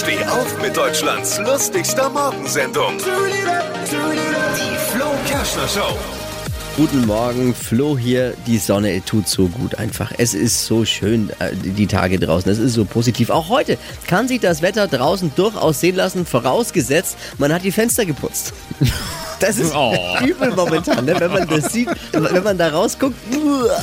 Steh auf mit Deutschlands lustigster Morgensendung. Die Flo Kerschner Show. Guten Morgen, Flo hier. Die Sonne tut so gut einfach. Es ist so schön, äh, die Tage draußen. Es ist so positiv. Auch heute kann sich das Wetter draußen durchaus sehen lassen, vorausgesetzt, man hat die Fenster geputzt. Das ist Oh. übel momentan, ne? wenn man das sieht, wenn man da rausguckt. uah.